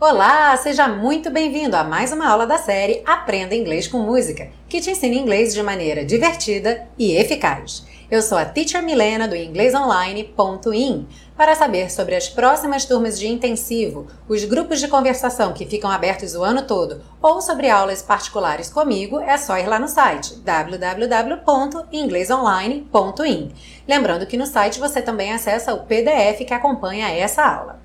Olá, seja muito bem-vindo a mais uma aula da série Aprenda Inglês com Música, que te ensina inglês de maneira divertida e eficaz. Eu sou a Teacher Milena do inglesonline.in. Para saber sobre as próximas turmas de intensivo, os grupos de conversação que ficam abertos o ano todo ou sobre aulas particulares comigo, é só ir lá no site www.inglesonline.in. Lembrando que no site você também acessa o PDF que acompanha essa aula.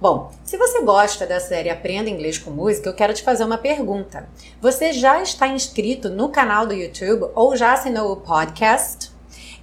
Bom, se você gosta da série Aprenda Inglês com Música, eu quero te fazer uma pergunta. Você já está inscrito no canal do YouTube ou já assinou o podcast?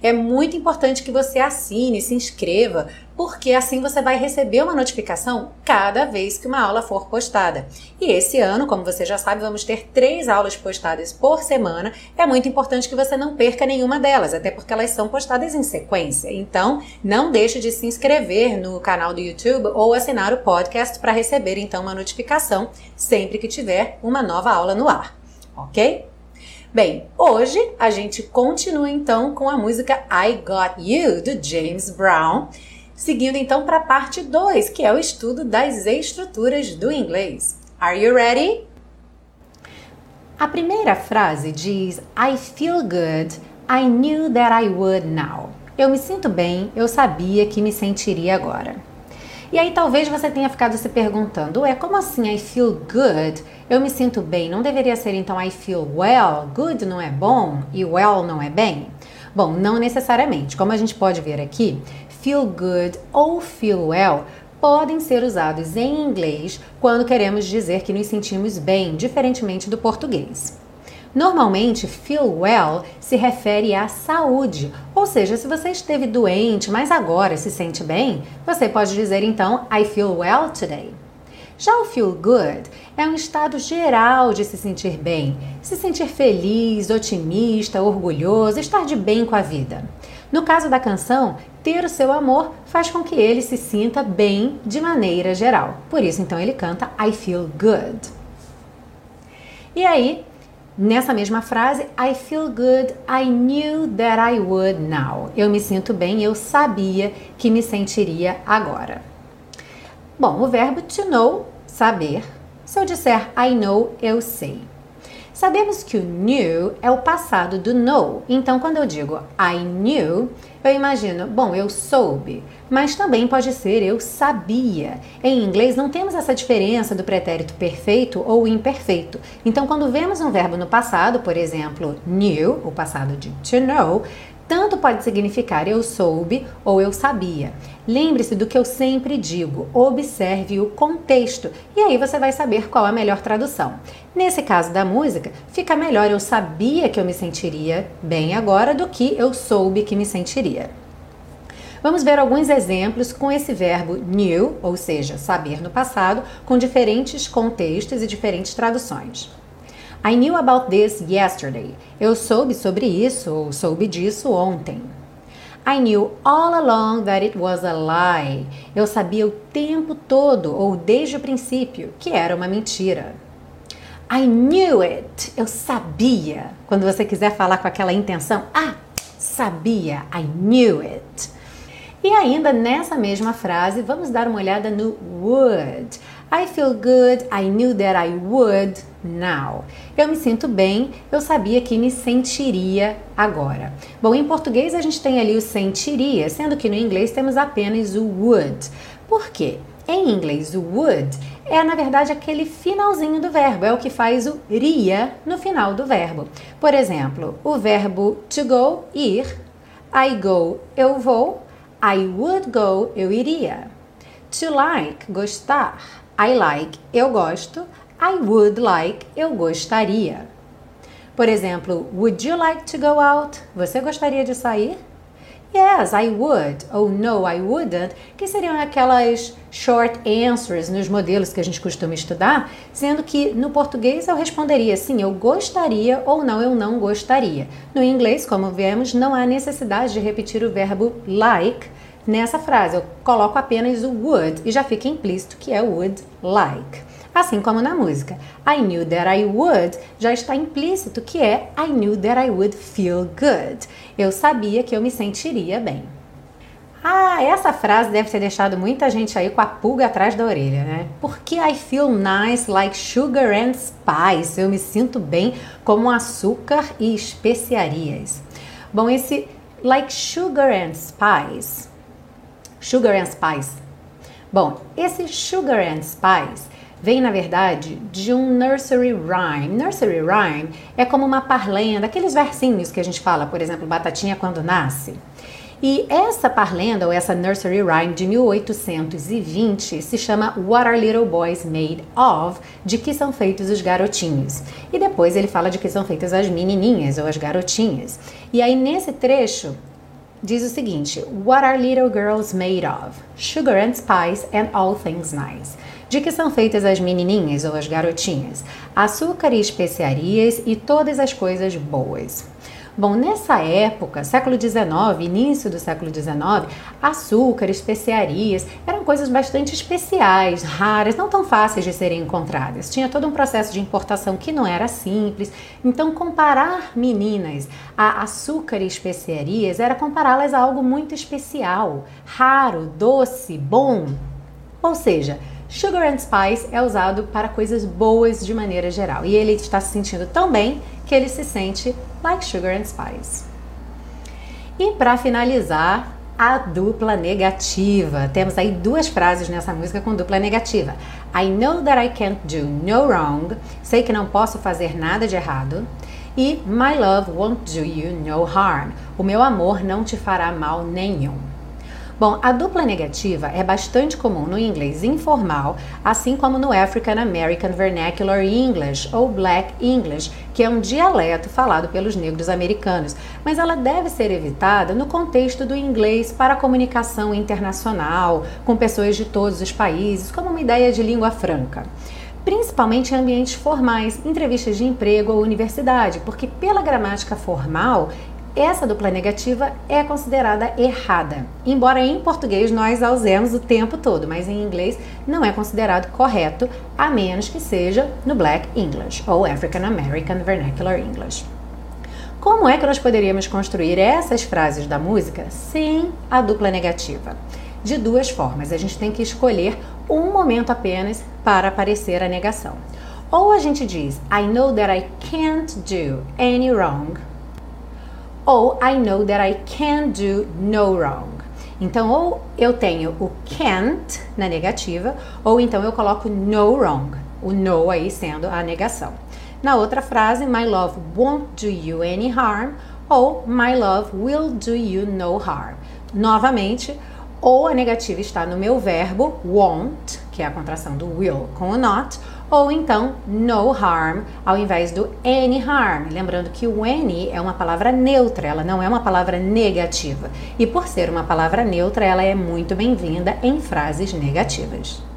É muito importante que você assine, se inscreva, porque assim você vai receber uma notificação cada vez que uma aula for postada. E esse ano, como você já sabe, vamos ter três aulas postadas por semana. É muito importante que você não perca nenhuma delas, até porque elas são postadas em sequência. Então, não deixe de se inscrever no canal do YouTube ou assinar o podcast para receber então uma notificação sempre que tiver uma nova aula no ar. Ok? Bem, hoje a gente continua então com a música I Got You do James Brown, seguindo então para a parte 2, que é o estudo das estruturas do inglês. Are you ready? A primeira frase diz I feel good, I knew that I would now. Eu me sinto bem, eu sabia que me sentiria agora. E aí talvez você tenha ficado se perguntando, é como assim I feel good? Eu me sinto bem. Não deveria ser então I feel well? Good não é bom e well não é bem? Bom, não necessariamente. Como a gente pode ver aqui, feel good ou feel well podem ser usados em inglês quando queremos dizer que nos sentimos bem, diferentemente do português. Normalmente, feel well se refere à saúde, ou seja, se você esteve doente, mas agora se sente bem, você pode dizer então I feel well today. Já o feel good é um estado geral de se sentir bem, se sentir feliz, otimista, orgulhoso, estar de bem com a vida. No caso da canção, ter o seu amor faz com que ele se sinta bem de maneira geral. Por isso, então, ele canta I feel good. E aí, Nessa mesma frase, I feel good, I knew that I would now. Eu me sinto bem, eu sabia que me sentiria agora. Bom, o verbo to know, saber. Se eu disser I know, eu sei. Sabemos que o knew é o passado do know. Então, quando eu digo I knew, eu imagino, bom, eu soube, mas também pode ser eu sabia. Em inglês não temos essa diferença do pretérito perfeito ou imperfeito. Então, quando vemos um verbo no passado, por exemplo, knew, o passado de to know, tanto pode significar eu soube ou eu sabia. Lembre-se do que eu sempre digo, observe o contexto e aí você vai saber qual a melhor tradução. Nesse caso da música, fica melhor eu sabia que eu me sentiria bem agora do que eu soube que me sentiria. Vamos ver alguns exemplos com esse verbo knew, ou seja, saber no passado, com diferentes contextos e diferentes traduções. I knew about this yesterday. Eu soube sobre isso ou soube disso ontem. I knew all along that it was a lie. Eu sabia o tempo todo ou desde o princípio que era uma mentira. I knew it. Eu sabia. Quando você quiser falar com aquela intenção, ah, sabia. I knew it. E ainda nessa mesma frase, vamos dar uma olhada no would. I feel good, I knew that I would now. Eu me sinto bem, eu sabia que me sentiria agora. Bom, em português a gente tem ali o sentiria, sendo que no inglês temos apenas o would. Por quê? Em inglês, o would é na verdade aquele finalzinho do verbo, é o que faz o ria no final do verbo. Por exemplo, o verbo to go, ir, I go, eu vou, I would go, eu iria. To like, gostar. I like, eu gosto. I would like, eu gostaria. Por exemplo, would you like to go out? Você gostaria de sair? Yes, I would. Ou no, I wouldn't, que seriam aquelas short answers nos modelos que a gente costuma estudar, sendo que no português eu responderia sim, eu gostaria ou não, eu não gostaria. No inglês, como vemos, não há necessidade de repetir o verbo like nessa frase. Eu coloco apenas o would e já fica implícito que é would like. Assim como na música. I knew that I would já está implícito que é I knew that I would feel good. Eu sabia que eu me sentiria bem. Ah, essa frase deve ter deixado muita gente aí com a pulga atrás da orelha, né? Porque I feel nice like sugar and spice. Eu me sinto bem como açúcar e especiarias. Bom, esse like sugar and spice. Sugar and spice. Bom, esse sugar and spice vem, na verdade, de um nursery rhyme. Nursery rhyme é como uma parlenda, aqueles versinhos que a gente fala, por exemplo, batatinha quando nasce. E essa parlenda, ou essa nursery rhyme de 1820, se chama What Are Little Boys Made Of? De que são feitos os garotinhos. E depois ele fala de que são feitas as menininhas ou as garotinhas. E aí nesse trecho diz o seguinte: What are little girls made of? Sugar and spice and all things nice. De que são feitas as menininhas ou as garotinhas? Açúcar e especiarias e todas as coisas boas. Bom, nessa época, século XIX, início do século XIX, açúcar, especiarias eram coisas bastante especiais, raras, não tão fáceis de serem encontradas. Tinha todo um processo de importação que não era simples. Então, comparar meninas a açúcar e especiarias era compará-las a algo muito especial, raro, doce, bom. Ou seja, Sugar and Spice é usado para coisas boas de maneira geral. E ele está se sentindo tão bem que ele se sente like sugar and spice. E para finalizar, a dupla negativa. Temos aí duas frases nessa música com dupla negativa. I know that I can't do no wrong. Sei que não posso fazer nada de errado. E My love won't do you no harm. O meu amor não te fará mal nenhum. Bom, a dupla negativa é bastante comum no inglês informal, assim como no African American Vernacular English ou Black English, que é um dialeto falado pelos negros americanos, mas ela deve ser evitada no contexto do inglês para comunicação internacional, com pessoas de todos os países, como uma ideia de língua franca. Principalmente em ambientes formais, entrevistas de emprego ou universidade, porque pela gramática formal essa dupla negativa é considerada errada, embora em português nós a usemos o tempo todo, mas em inglês não é considerado correto, a menos que seja no Black English ou African American Vernacular English. Como é que nós poderíamos construir essas frases da música sem a dupla negativa? De duas formas, a gente tem que escolher um momento apenas para aparecer a negação. Ou a gente diz I know that I can't do any wrong ou I know that I can do no wrong. Então, ou eu tenho o can't na negativa, ou então eu coloco no wrong, o no aí sendo a negação. Na outra frase, my love won't do you any harm, ou my love will do you no harm. Novamente, ou a negativa está no meu verbo won't, que é a contração do will com o not, ou então no harm ao invés do any harm. Lembrando que o any é uma palavra neutra, ela não é uma palavra negativa. E por ser uma palavra neutra, ela é muito bem-vinda em frases negativas.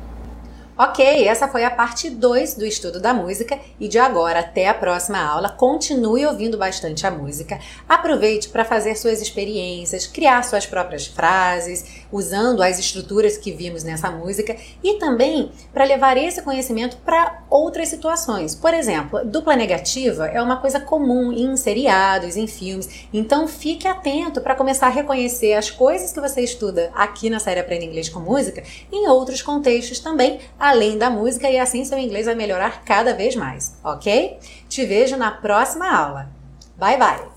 Ok, essa foi a parte 2 do estudo da música e de agora até a próxima aula, continue ouvindo bastante a música. Aproveite para fazer suas experiências, criar suas próprias frases, usando as estruturas que vimos nessa música e também para levar esse conhecimento para outras situações. Por exemplo, dupla negativa é uma coisa comum em seriados, em filmes, então fique atento para começar a reconhecer as coisas que você estuda aqui na série Aprenda Inglês com Música em outros contextos também além da música e assim seu inglês vai melhorar cada vez mais, ok? Te vejo na próxima aula. Bye bye!